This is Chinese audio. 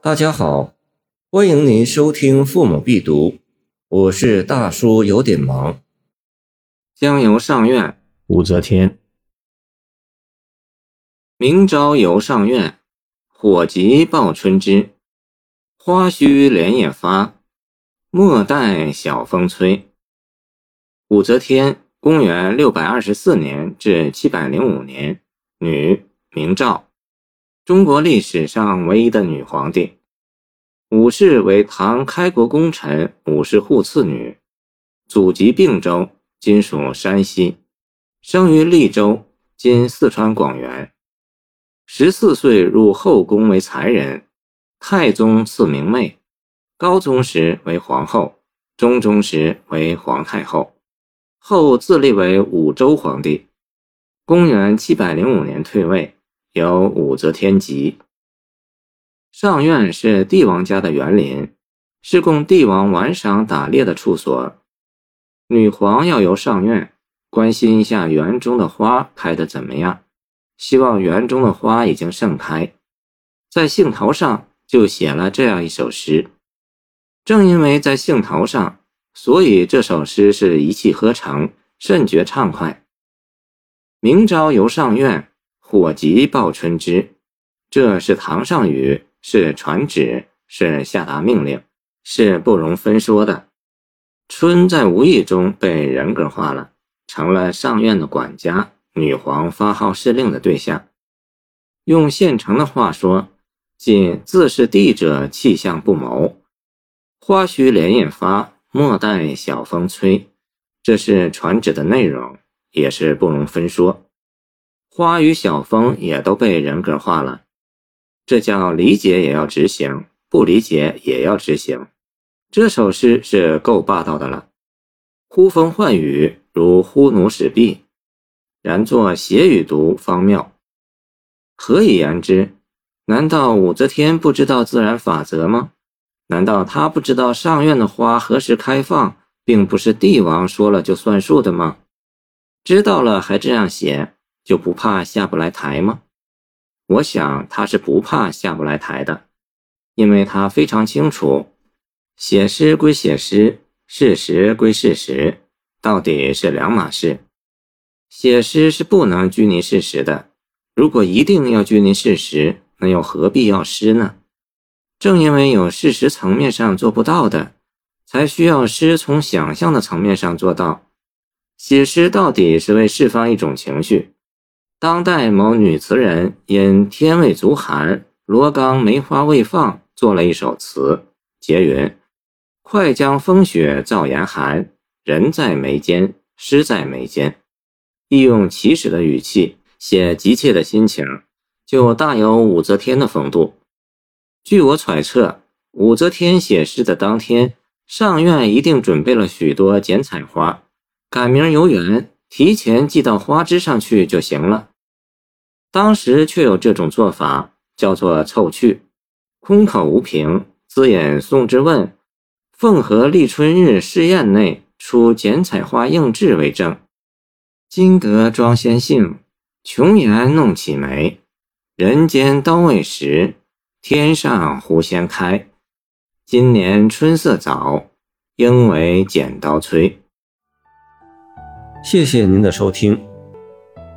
大家好，欢迎您收听《父母必读》，我是大叔，有点忙。江游上苑，武则天。明朝游上苑，火急报春枝。花须连夜发，莫待晓风吹。武则天，公元六百二十四年至七百零五年，女，明诏。中国历史上唯一的女皇帝，武氏为唐开国功臣武氏护次女，祖籍并州（今属山西），生于利州（今四川广元）。十四岁入后宫为才人，太宗赐名媚。高宗时为皇后，中宗时为皇太后，后自立为武周皇帝。公元七百零五年退位。有武则天集。上苑是帝王家的园林，是供帝王玩赏打猎的处所。女皇要游上苑，关心一下园中的花开得怎么样，希望园中的花已经盛开。在杏桃上就写了这样一首诗。正因为在杏桃上，所以这首诗是一气呵成，甚觉畅快。明朝游上苑。火急报春枝，这是堂上语，是传旨，是下达命令，是不容分说的。春在无意中被人格化了，成了上院的管家，女皇发号施令的对象。用现成的话说，即自是帝者，气象不谋。花须连夜发，莫待晓风吹。这是传旨的内容，也是不容分说。花与小风也都被人格化了，这叫理解也要执行，不理解也要执行。这首诗是够霸道的了，呼风唤雨如呼奴使婢，然作写与读方妙。何以言之？难道武则天不知道自然法则吗？难道她不知道上苑的花何时开放，并不是帝王说了就算数的吗？知道了还这样写？就不怕下不来台吗？我想他是不怕下不来台的，因为他非常清楚，写诗归写诗，事实归事实，到底是两码事。写诗是不能拘泥事实的，如果一定要拘泥事实，那又何必要诗呢？正因为有事实层面上做不到的，才需要诗从想象的层面上做到。写诗到底是为释放一种情绪。当代某女词人因天未足寒，罗冈梅花未放，做了一首词，结云：“快将风雪造严寒，人在眉间，诗在眉间。”意用起始的语气写急切的心情，就大有武则天的风度。据我揣测，武则天写诗的当天，上苑一定准备了许多剪彩花，赶明游园。提前寄到花枝上去就行了。当时却有这种做法，叫做凑趣，空口无凭。自引宋之问《凤和立春日试验》内出剪彩花应制为证：“今得装仙性，琼岩弄起梅。人间都未时，天上忽先开。今年春色早，应为剪刀催。”谢谢您的收听，